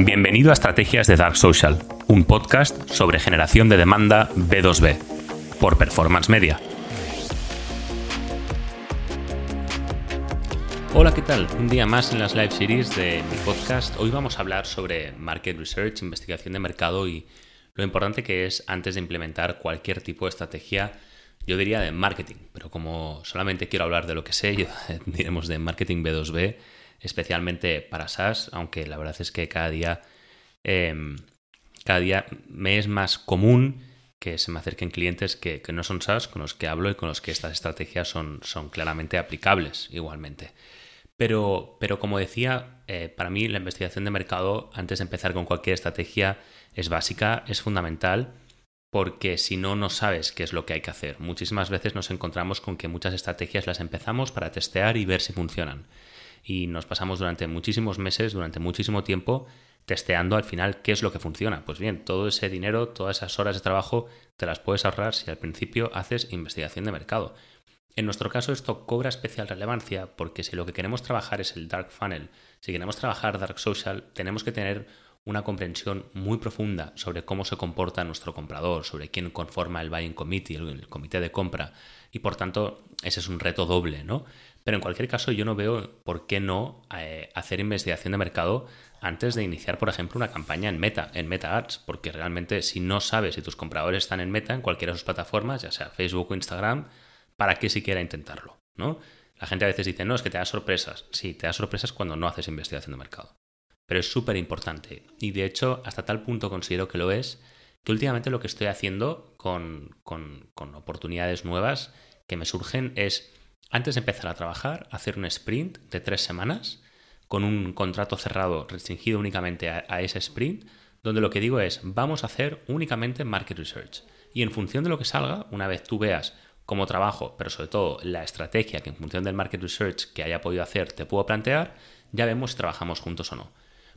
Bienvenido a Estrategias de Dark Social, un podcast sobre generación de demanda B2B, por Performance Media. Hola, ¿qué tal? Un día más en las live series de mi podcast. Hoy vamos a hablar sobre market research, investigación de mercado y lo importante que es antes de implementar cualquier tipo de estrategia, yo diría de marketing, pero como solamente quiero hablar de lo que sé, diremos de marketing B2B, especialmente para SaaS, aunque la verdad es que cada día, em, cada día me es más común que se me acerquen clientes que, no son SaaS, con los que hablo y con los que estas estrategias son, claramente aplicables igualmente. Pero, pero como decía, eh, para mí la investigación de mercado, antes de empezar con cualquier estrategia, es básica, es fundamental, porque si no, no sabes qué es lo que hay que hacer. Muchísimas veces nos encontramos con que muchas estrategias las empezamos para testear y ver si funcionan y nos pasamos durante muchísimos meses, durante muchísimo tiempo, testeando al final qué es lo que funciona. Pues bien, todo ese dinero, todas esas horas de trabajo, te las puedes ahorrar si al principio haces investigación de mercado. En nuestro caso esto cobra especial relevancia porque si lo que queremos trabajar es el dark funnel, si queremos trabajar dark social, tenemos que tener una comprensión muy profunda sobre cómo se comporta nuestro comprador, sobre quién conforma el buying committee, el comité de compra, y por tanto ese es un reto doble, ¿no? Pero en cualquier caso, yo no veo por qué no eh, hacer investigación de mercado antes de iniciar, por ejemplo, una campaña en Meta, en Meta Ads, porque realmente si no sabes si tus compradores están en Meta, en cualquiera de sus plataformas, ya sea Facebook o Instagram, ¿para qué siquiera intentarlo? ¿no? La gente a veces dice, no, es que te da sorpresas. Sí, te da sorpresas cuando no haces investigación de mercado. Pero es súper importante. Y de hecho, hasta tal punto considero que lo es, que últimamente lo que estoy haciendo con, con, oportunidades nuevas que me surgen es antes de empezar a trabajar, hacer un sprint de tres semanas con un contrato cerrado restringido únicamente a, ese sprint, donde lo que digo es, vamos a hacer únicamente market research. Y en función de lo que salga, una vez tú veas cómo trabajo, pero sobre todo la estrategia que en función del market research que haya podido hacer te puedo plantear, ya vemos si trabajamos juntos o no.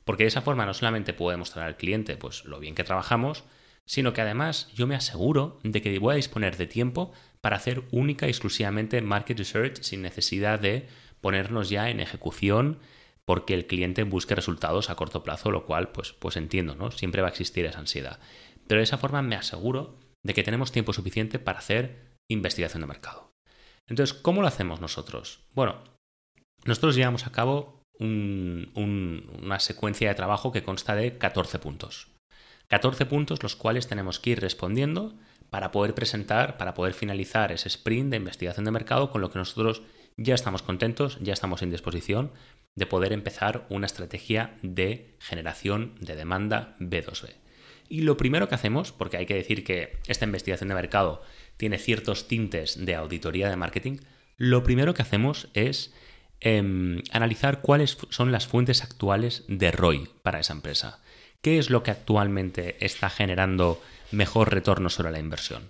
Porque de esa forma no solamente puedo demostrar al cliente pues, lo bien que trabajamos, sino que además yo me aseguro de que voy a disponer de tiempo para hacer única y exclusivamente market research sin necesidad de ponernos ya en ejecución porque el cliente busque resultados a corto plazo, lo cual pues, pues entiendo, ¿no? Siempre va a existir esa ansiedad. Pero de esa forma me aseguro de que tenemos tiempo suficiente para hacer investigación de mercado. Entonces, ¿cómo lo hacemos nosotros? Bueno, nosotros llevamos a cabo una secuencia de trabajo que consta de 14 puntos. 14 puntos los cuales tenemos que ir respondiendo para poder presentar, para poder finalizar ese sprint de investigación de mercado con lo que nosotros ya estamos contentos, ya estamos en disposición de poder empezar una estrategia de generación de demanda B2B. Y lo primero que hacemos, porque hay que decir que esta investigación de mercado tiene ciertos tintes de auditoría de marketing, lo primero que hacemos es em, analizar cuáles son las fuentes actuales de ROI para esa empresa. ¿Qué es lo que actualmente está generando mejor retorno sobre la inversión.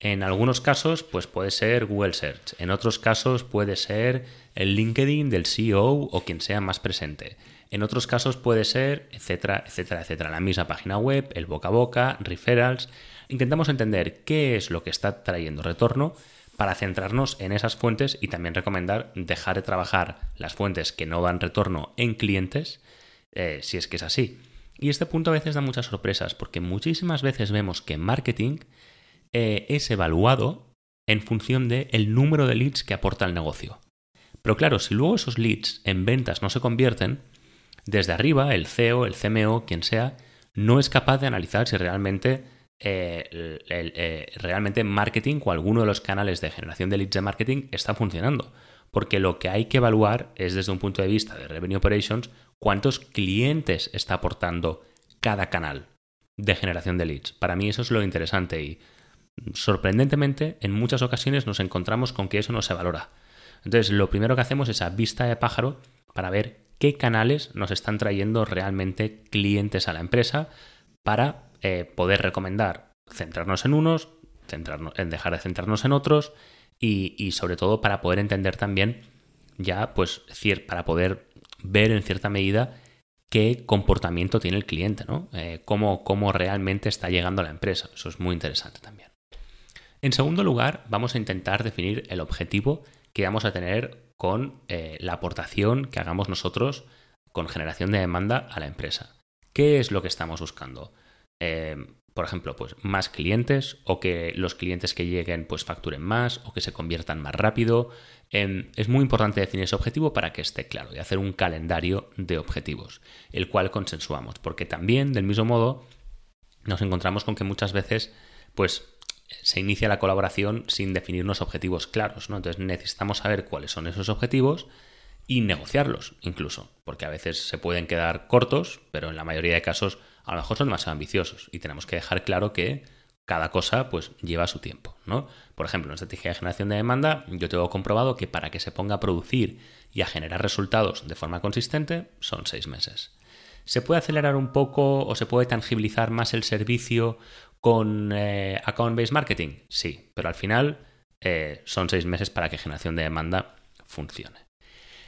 En algunos casos, pues puede ser Google Search. En otros casos puede ser el LinkedIn del CEO o quien sea más presente. En otros casos puede ser, etcétera, etcétera, etcétera. La misma página web, el boca a boca, referrals. Intentamos entender qué es lo que está trayendo retorno para centrarnos en esas fuentes y también recomendar dejar de trabajar las fuentes que no dan retorno en clientes, eh, si es que es así. Y este punto a veces da muchas sorpresas, porque muchísimas veces vemos que marketing eh, es evaluado en función del el número de leads que aporta el negocio. Pero claro, si luego esos leads en ventas no se convierten, desde arriba el CEO, el CMO, quien sea, no es capaz de analizar si realmente, eh, eh, realmente marketing o alguno de los canales de generación de leads de marketing está funcionando. Porque lo que hay que evaluar es desde un punto de vista de Revenue Operations cuántos clientes está aportando cada canal de generación de leads. Para mí eso es lo interesante y sorprendentemente en muchas ocasiones nos encontramos con que eso no se valora. Entonces lo primero que hacemos es a vista de pájaro para ver qué canales nos están trayendo realmente clientes a la empresa para eh, poder recomendar centrarnos en unos, centrarnos, en dejar de centrarnos en otros y, sobre todo para poder entender también ya pues para poder ver en cierta medida qué comportamiento tiene el cliente, ¿no? Eh, cómo, cómo realmente está llegando a la empresa. Eso es muy interesante también. En segundo lugar, vamos a intentar definir el objetivo que vamos a tener con eh, la aportación que hagamos nosotros con generación de demanda a la empresa. ¿Qué es lo que estamos buscando? Eh, por ejemplo, pues más clientes o que los clientes que lleguen pues facturen más o que se conviertan más rápido. Em, es muy importante definir ese objetivo para que esté claro y hacer un calendario de objetivos, el cual consensuamos, porque también del mismo modo nos encontramos con que muchas veces pues se inicia la colaboración sin definir unos objetivos claros, ¿no? Entonces necesitamos saber cuáles son esos objetivos y negociarlos incluso, porque a veces se pueden quedar cortos, pero en la mayoría de casos a lo mejor son más ambiciosos y tenemos que dejar claro que cada cosa pues lleva su tiempo, ¿no? Por ejemplo, en estrategia de generación de demanda, yo tengo comprobado que para que se ponga a producir y a generar resultados de forma consistente son seis meses. ¿Se puede acelerar un poco o se puede tangibilizar más el servicio con eh, account-based marketing? Sí, pero al final eh, son seis meses para que generación de demanda funcione.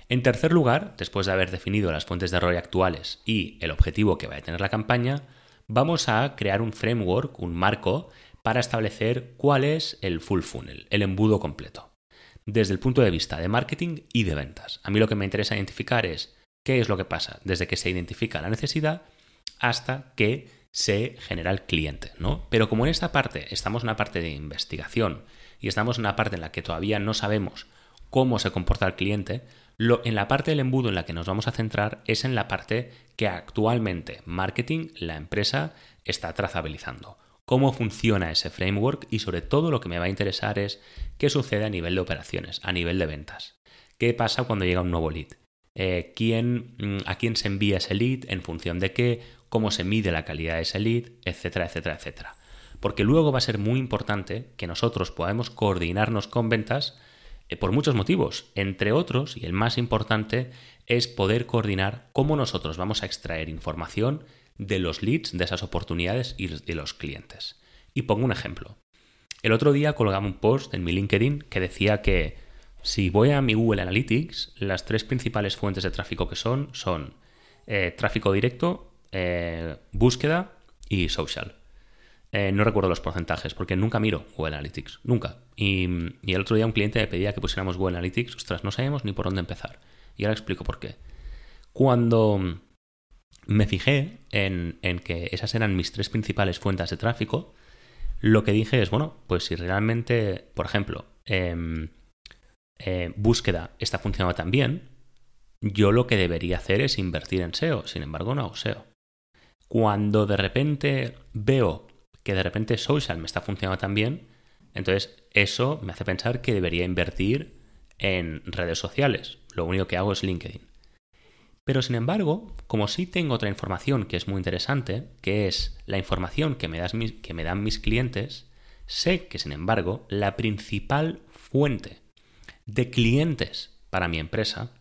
En tercer lugar, después de haber definido las fuentes de error actuales y el objetivo que va a tener la campaña, vamos a crear un framework, un marco, para establecer cuál es el full funnel, el embudo completo, desde el punto de vista de marketing y de ventas. A mí lo que me interesa identificar es qué es lo que pasa desde que se identifica la necesidad hasta que se genera el cliente, ¿no? Pero como en esta parte estamos en una parte de investigación y estamos en una parte en la que todavía no sabemos cómo se comporta el cliente, en la parte del embudo en la que nos vamos a centrar es en la parte que actualmente marketing, la empresa, está trazabilizando. Cómo funciona ese framework y sobre todo lo que me va a interesar es qué sucede a nivel de operaciones, a nivel de ventas. ¿Qué pasa cuando llega un nuevo lead? Eh, ¿quién, mm, ¿A quién se envía ese lead? ¿En función de qué? ¿Cómo se mide la calidad de ese lead? Etcétera, etcétera, etcétera. Porque luego va a ser muy importante que nosotros podamos coordinarnos con ventas por muchos motivos. Entre otros, y el más importante, es poder coordinar cómo nosotros vamos a extraer información de los leads, de esas oportunidades y de los clientes. Y pongo un ejemplo. El otro día colgaba un post en mi LinkedIn que decía que si voy a mi Google Analytics, las tres principales fuentes de tráfico que son son eh, tráfico directo, eh, búsqueda y social. Eh, no recuerdo los porcentajes porque nunca miro Google Analytics, nunca. Y, el otro día un cliente me pedía que pusiéramos Google Analytics, ostras, no sabemos ni por dónde empezar. Y ahora explico por qué. Cuando me fijé en, que esas eran mis tres principales fuentes de tráfico, lo que dije es, bueno, pues si realmente, por ejemplo, em, eh, búsqueda está funcionando tan bien, yo lo que debería hacer es invertir en SEO. Sin embargo, no hago SEO. Cuando de repente veo que de repente social me está funcionando tan bien, entonces eso me hace pensar que debería invertir en redes sociales. Lo único que hago es LinkedIn. Pero sin embargo, como sí tengo otra información que es muy interesante, que es la información que me, que me dan mis clientes, sé que sin embargo la principal fuente de clientes para mi empresa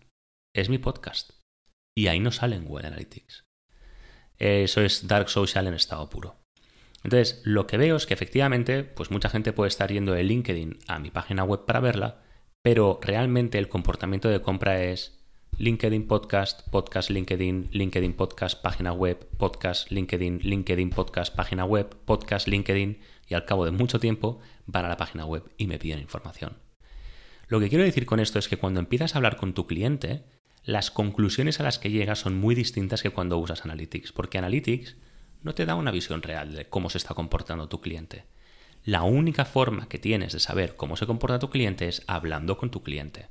es mi podcast. Y ahí no salen Google Analytics. Eso es Dark Social en estado puro. Entonces, lo que veo es que efectivamente, pues mucha gente puede estar yendo de LinkedIn a mi página web para verla, pero realmente el comportamiento de compra es LinkedIn Podcast, Podcast LinkedIn, LinkedIn Podcast, página web, Podcast LinkedIn, LinkedIn Podcast, página web, Podcast LinkedIn, y al cabo de mucho tiempo van a la página web y me piden información. Lo que quiero decir con esto es que cuando empiezas a hablar con tu cliente, las conclusiones a las que llegas son muy distintas que cuando usas Analytics, porque Analytics no te da una visión real de cómo se está comportando tu cliente. La única forma que tienes de saber cómo se comporta tu cliente es hablando con tu cliente.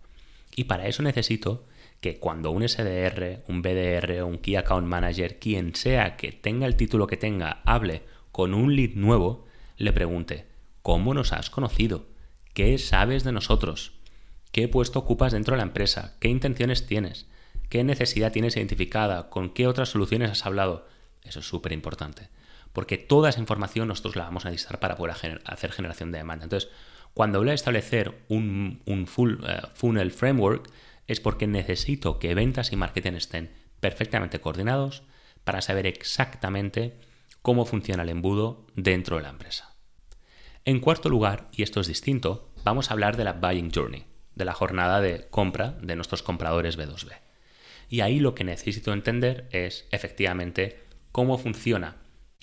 Y para eso necesito que cuando un SDR, un BDR, un Key Account Manager, quien sea que tenga el título que tenga, hable con un lead nuevo, le pregunte, ¿cómo nos has conocido? ¿Qué sabes de nosotros? ¿Qué puesto ocupas dentro de la empresa? ¿Qué intenciones tienes? ¿Qué necesidad tienes identificada? ¿Con qué otras soluciones has hablado? Eso es súper importante. Porque toda esa información nosotros la vamos a necesitar para poder hacer generación de demanda. Entonces, cuando voy a establecer un, full eh, funnel framework, es porque necesito que ventas y marketing estén perfectamente coordinados para saber exactamente cómo funciona el embudo dentro de la empresa. En cuarto lugar, y esto es distinto, vamos a hablar de la buying journey, de la jornada de compra de nuestros compradores B2B. Y ahí lo que necesito entender es efectivamente cómo funciona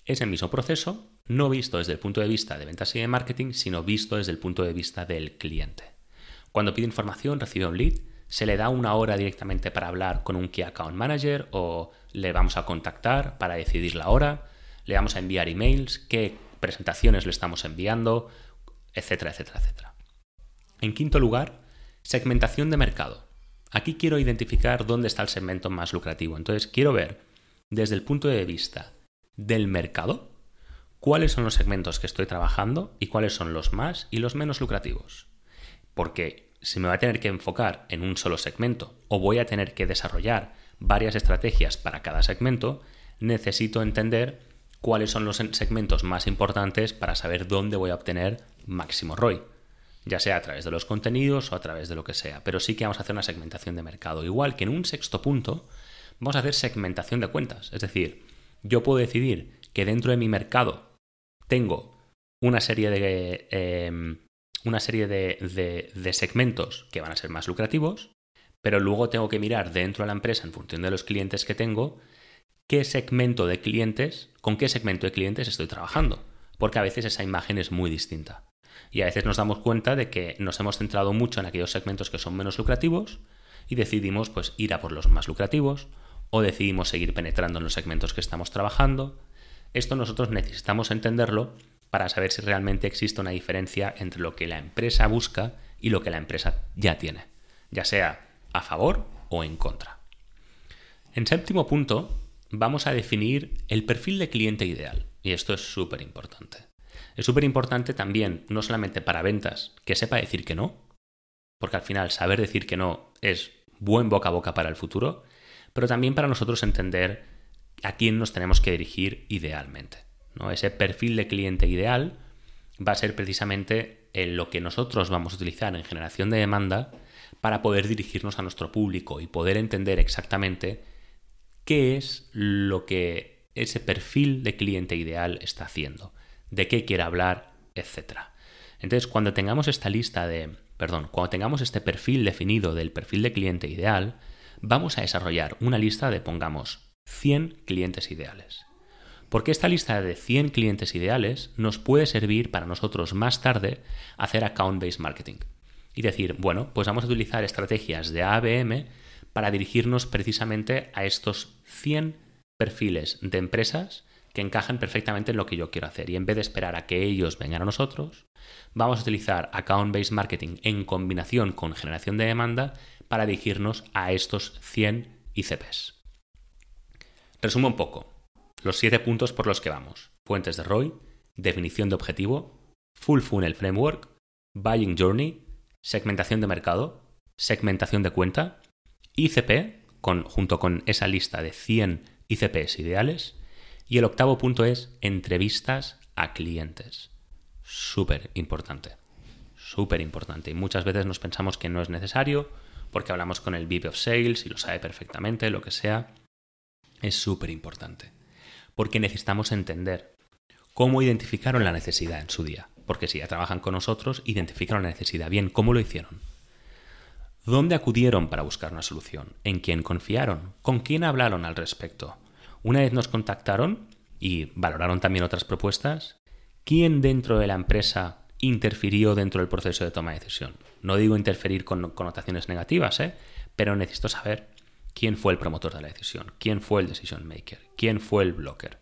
ese mismo proceso, no visto desde el punto de vista de ventas y de marketing, sino visto desde el punto de vista del cliente. Cuando pide información, recibe un lead, ¿Se le da una hora directamente para hablar con un Key Account Manager o le vamos a contactar para decidir la hora? ¿Le vamos a enviar emails? ¿Qué presentaciones le estamos enviando? Etcétera, etcétera, etcétera. En quinto lugar, segmentación de mercado. Aquí quiero identificar dónde está el segmento más lucrativo. Entonces quiero ver desde el punto de vista del mercado cuáles son los segmentos que estoy trabajando y cuáles son los más y los menos lucrativos. Porque si me voy a tener que enfocar en un solo segmento o voy a tener que desarrollar varias estrategias para cada segmento, necesito entender cuáles son los segmentos más importantes para saber dónde voy a obtener máximo ROI, ya sea a través de los contenidos o a través de lo que sea. Pero sí que vamos a hacer una segmentación de mercado. Igual que en un sexto punto, vamos a hacer segmentación de cuentas. Es decir, yo puedo decidir que dentro de mi mercado tengo una serie de, em, una serie de segmentos que van a ser más lucrativos, pero luego tengo que mirar dentro de la empresa, en función de los clientes que tengo, qué segmento de clientes, con qué segmento de clientes estoy trabajando, porque a veces esa imagen es muy distinta. Y a veces nos damos cuenta de que nos hemos centrado mucho en aquellos segmentos que son menos lucrativos y decidimos pues ir a por los más lucrativos o decidimos seguir penetrando en los segmentos que estamos trabajando. Esto nosotros necesitamos entenderlo para saber si realmente existe una diferencia entre lo que la empresa busca y lo que la empresa ya tiene, ya sea a favor o en contra. En séptimo punto, vamos a definir el perfil de cliente ideal. Y esto es súper importante. Es súper importante también, no solamente para ventas, que sepa decir que no, porque al final saber decir que no es buen boca a boca para el futuro, pero también para nosotros entender a quién nos tenemos que dirigir idealmente. ¿no? Ese perfil de cliente ideal va a ser precisamente en lo que nosotros vamos a utilizar en generación de demanda para poder dirigirnos a nuestro público y poder entender exactamente qué es lo que ese perfil de cliente ideal está haciendo, de qué quiere hablar, etc. Entonces, cuando tengamos esta lista de, perdón, cuando tengamos este perfil definido del perfil de cliente ideal, vamos a desarrollar una lista de, pongamos, 100 clientes ideales. Porque esta lista de 100 clientes ideales nos puede servir para nosotros más tarde hacer account-based marketing. Y decir, bueno, pues vamos a utilizar estrategias de ABM para dirigirnos precisamente a estos 100 perfiles de empresas que encajan perfectamente en lo que yo quiero hacer. Y en vez de esperar a que ellos vengan a nosotros, vamos a utilizar account-based marketing en combinación con generación de demanda para dirigirnos a estos 100 ICPs. Resumo un poco. Los siete puntos por los que vamos. Fuentes de ROI, definición de objetivo, Full Funnel Framework, Buying Journey, segmentación de mercado, segmentación de cuenta, ICP, junto con esa lista de 100 ICPs ideales. Y el octavo punto es entrevistas a clientes. Súper importante. Súper importante. Y muchas veces nos pensamos que no es necesario porque hablamos con el VP of Sales y lo sabe perfectamente, lo que sea. Es súper importante. Porque necesitamos entender cómo identificaron la necesidad en su día. Porque si ya trabajan con nosotros, identificaron la necesidad. Bien, ¿cómo lo hicieron? ¿Dónde acudieron para buscar una solución? ¿En quién confiaron? ¿Con quién hablaron al respecto? Una vez nos contactaron y valoraron también otras propuestas, ¿quién dentro de la empresa interfirió dentro del proceso de toma de decisión? No digo interferir con connotaciones negativas, ¿eh? pero necesito saber quién fue el promotor de la decisión, quién fue el decision maker, quién fue el blocker,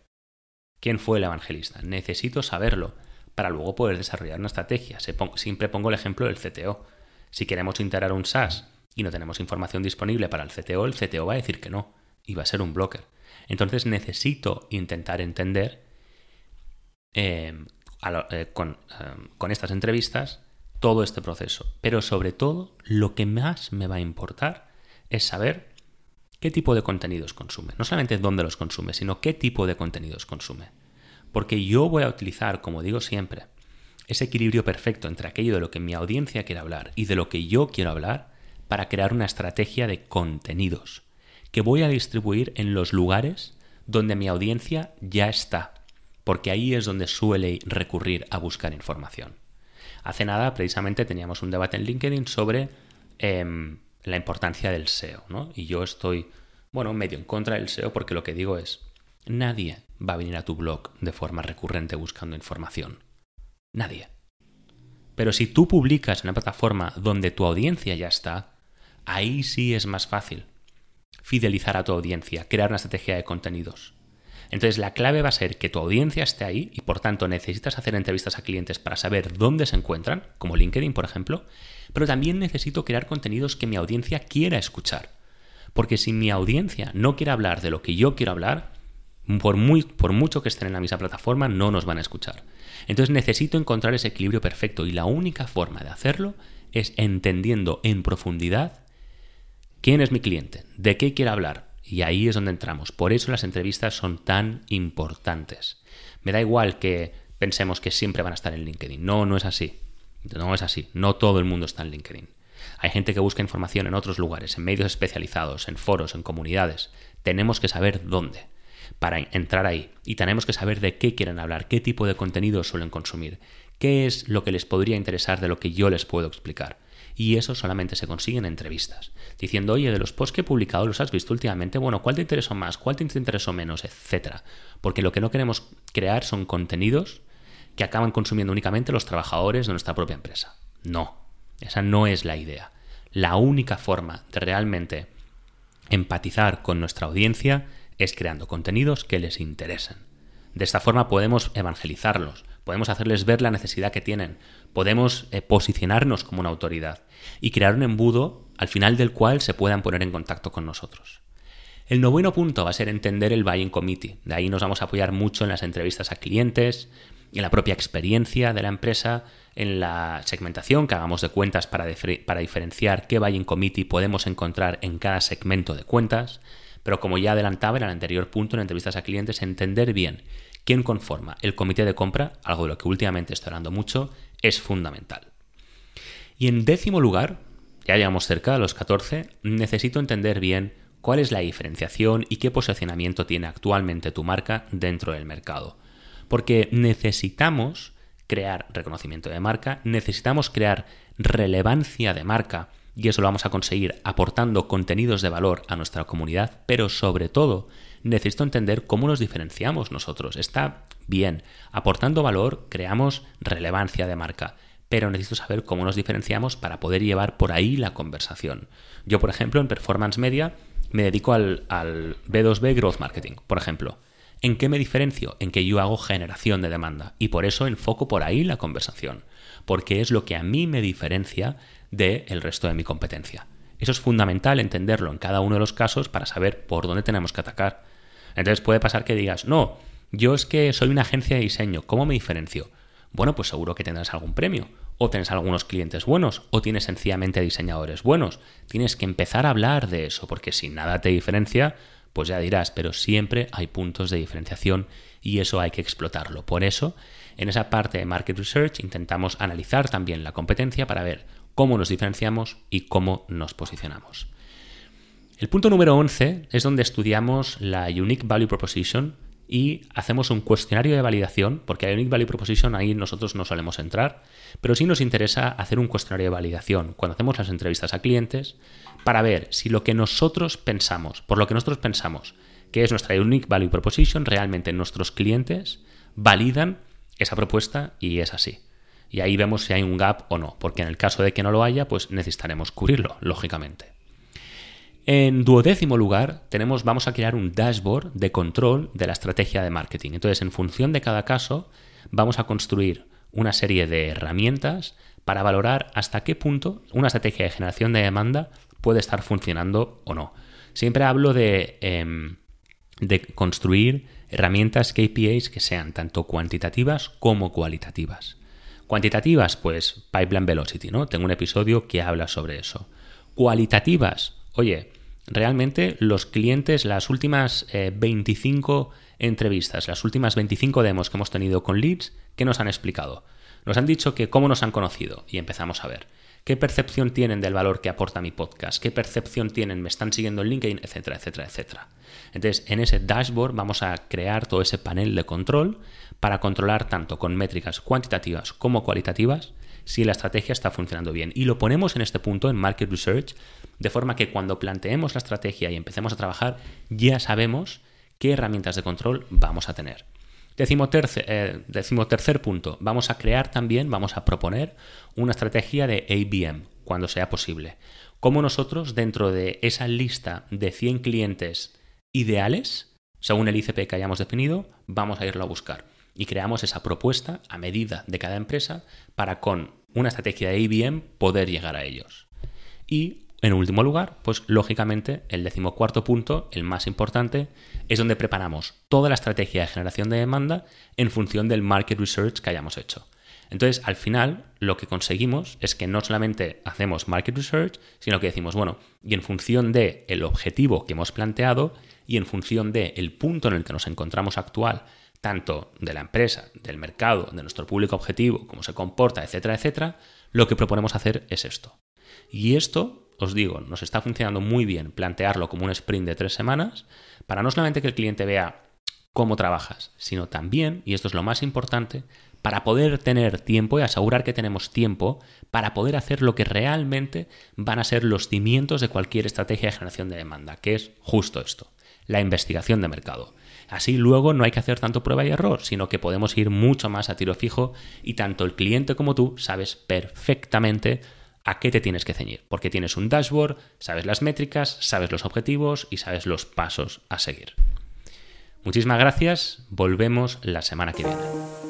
quién fue el evangelista. Necesito saberlo para luego poder desarrollar una estrategia. Siempre pongo el ejemplo del CTO. Si queremos integrar un SaaS y no tenemos información disponible para el CTO, el CTO va a decir que no y va a ser un blocker. Entonces necesito intentar entender eh, em, con estas entrevistas todo este proceso. Pero sobre todo, lo que más me va a importar es saber qué tipo de contenidos consume. No solamente dónde los consume, sino qué tipo de contenidos consume. Porque yo voy a utilizar, como digo siempre, ese equilibrio perfecto entre aquello de lo que mi audiencia quiere hablar y de lo que yo quiero hablar para crear una estrategia de contenidos que voy a distribuir en los lugares donde mi audiencia ya está, porque ahí es donde suele recurrir a buscar información. Hace nada, precisamente, teníamos un debate en LinkedIn sobre em, la importancia del SEO, ¿no? Y yo estoy, bueno, medio en contra del SEO porque lo que digo es, nadie va a venir a tu blog de forma recurrente buscando información. Nadie. Pero si tú publicas en una plataforma donde tu audiencia ya está, ahí sí es más fácil fidelizar a tu audiencia, crear una estrategia de contenidos. Entonces la clave va a ser que tu audiencia esté ahí y por tanto necesitas hacer entrevistas a clientes para saber dónde se encuentran, como LinkedIn por ejemplo, pero también necesito crear contenidos que mi audiencia quiera escuchar. Porque si mi audiencia no quiere hablar de lo que yo quiero hablar, por, muy, por mucho que estén en la misma plataforma, no nos van a escuchar. Entonces necesito encontrar ese equilibrio perfecto y la única forma de hacerlo es entendiendo en profundidad quién es mi cliente, de qué quiere hablar. Y ahí es donde entramos. Por eso las entrevistas son tan importantes. Me da igual que pensemos que siempre van a estar en LinkedIn. No, no es así. No es así. No todo el mundo está en LinkedIn. Hay gente que busca información en otros lugares, en medios especializados, en foros, en comunidades. Tenemos que saber dónde para entrar ahí. Y tenemos que saber de qué quieren hablar, qué tipo de contenido suelen consumir, qué es lo que les podría interesar de lo que yo les puedo explicar. Y eso solamente se consigue en entrevistas. Diciendo, oye, de los posts que he publicado, los has visto últimamente, bueno, ¿cuál te interesó más? ¿Cuál te interesó menos? Etcétera. Porque lo que no queremos crear son contenidos que acaban consumiendo únicamente los trabajadores de nuestra propia empresa. No, esa no es la idea. La única forma de realmente empatizar con nuestra audiencia es creando contenidos que les interesen. De esta forma podemos evangelizarlos, podemos hacerles ver la necesidad que tienen, podemos eh, posicionarnos como una autoridad y crear un embudo al final del cual se puedan poner en contacto con nosotros. El noveno punto va a ser entender el buying committee. De ahí nos vamos a apoyar mucho en las entrevistas a clientes, en la propia experiencia de la empresa, en la segmentación que hagamos de cuentas para, para diferenciar qué buying committee podemos encontrar en cada segmento de cuentas. Pero como ya adelantaba en el anterior punto en entrevistas a clientes, entender bien quién conforma el comité de compra, algo de lo que últimamente estoy hablando mucho, es fundamental. Y en décimo lugar, ya llegamos cerca de los 14, necesito entender bien cuál es la diferenciación y qué posicionamiento tiene actualmente tu marca dentro del mercado. Porque necesitamos crear reconocimiento de marca, necesitamos crear relevancia de marca y eso lo vamos a conseguir aportando contenidos de valor a nuestra comunidad, pero sobre todo necesito entender cómo nos diferenciamos nosotros. Está bien, aportando valor creamos relevancia de marca, pero necesito saber cómo nos diferenciamos para poder llevar por ahí la conversación. Yo, por ejemplo, en Performance Media me dedico al, al B2B Growth Marketing, por ejemplo. ¿En qué me diferencio? En que yo hago generación de demanda y por eso enfoco por ahí la conversación, porque es lo que a mí me diferencia del resto de mi competencia. Eso es fundamental entenderlo en cada uno de los casos para saber por dónde tenemos que atacar. Entonces puede pasar que digas, no, yo es que soy una agencia de diseño, ¿cómo me diferencio? Bueno, pues seguro que tendrás algún premio, o tienes algunos clientes buenos, o tienes sencillamente diseñadores buenos. Tienes que empezar a hablar de eso, porque si nada te diferencia, pues ya dirás, pero siempre hay puntos de diferenciación y eso hay que explotarlo. Por eso, en esa parte de Market Research intentamos analizar también la competencia para ver cómo nos diferenciamos y cómo nos posicionamos. El punto número 11 es donde estudiamos la Unique Value Proposition y hacemos un cuestionario de validación, porque la Unique Value Proposition ahí nosotros no solemos entrar, pero sí nos interesa hacer un cuestionario de validación cuando hacemos las entrevistas a clientes para ver si lo que nosotros pensamos, por lo que nosotros pensamos que es nuestra Unique Value Proposition, realmente nuestros clientes validan esa propuesta y es así. Y ahí vemos si hay un gap o no, porque en el caso de que no lo haya, pues necesitaremos cubrirlo, lógicamente. En duodécimo lugar, tenemos, vamos a crear un dashboard de control de la estrategia de marketing. Entonces, en función de cada caso, vamos a construir una serie de herramientas para valorar hasta qué punto una estrategia de generación de demanda puede estar funcionando o no. Siempre hablo de, em, de construir herramientas KPIs que sean tanto cuantitativas como cualitativas. Cuantitativas, pues Pipeline Velocity, ¿no? Tengo un episodio que habla sobre eso. Cualitativas, oye, realmente los clientes, las últimas 25 eh, entrevistas, las últimas 25 demos que hemos tenido con leads, ¿qué nos han explicado? Nos han dicho que cómo nos han conocido y empezamos a ver. ¿Qué percepción tienen del valor que aporta mi podcast? ¿Qué percepción tienen? ¿Me están siguiendo en LinkedIn? Etcétera, etcétera, etcétera. Entonces, en ese dashboard vamos a crear todo ese panel de control para controlar tanto con métricas cuantitativas como cualitativas si la estrategia está funcionando bien. Y lo ponemos en este punto en Market Research, de forma que cuando planteemos la estrategia y empecemos a trabajar, ya sabemos qué herramientas de control vamos a tener. Tercer, eh, tercer punto, vamos a crear también, vamos a proponer una estrategia de ABM cuando sea posible. cómo nosotros dentro de esa lista de 100 clientes ideales, según el ICP que hayamos definido, vamos a irlo a buscar. Y creamos esa propuesta a medida de cada empresa para con una estrategia de IBM poder llegar a ellos. Y en último lugar, pues lógicamente el decimocuarto punto, el más importante, es donde preparamos toda la estrategia de generación de demanda en función del market research que hayamos hecho. Entonces, al final, lo que conseguimos es que no solamente hacemos market research, sino que decimos, bueno, y en función del el objetivo que hemos planteado y en función del el punto en el que nos encontramos actual, tanto de la empresa, del mercado, de nuestro público objetivo, cómo se comporta, etcétera, etcétera, lo que proponemos hacer es esto. Y esto, os digo, nos está funcionando muy bien plantearlo como un sprint de tres semanas, para no solamente que el cliente vea cómo trabajas, sino también, y esto es lo más importante, para poder tener tiempo y asegurar que tenemos tiempo para poder hacer lo que realmente van a ser los cimientos de cualquier estrategia de generación de demanda, que es justo esto, la investigación de mercado. Así luego no hay que hacer tanto prueba y error, sino que podemos ir mucho más a tiro fijo y tanto el cliente como tú sabes perfectamente a qué te tienes que ceñir, porque tienes un dashboard, sabes las métricas, sabes los objetivos y sabes los pasos a seguir. Muchísimas gracias, volvemos la semana que viene.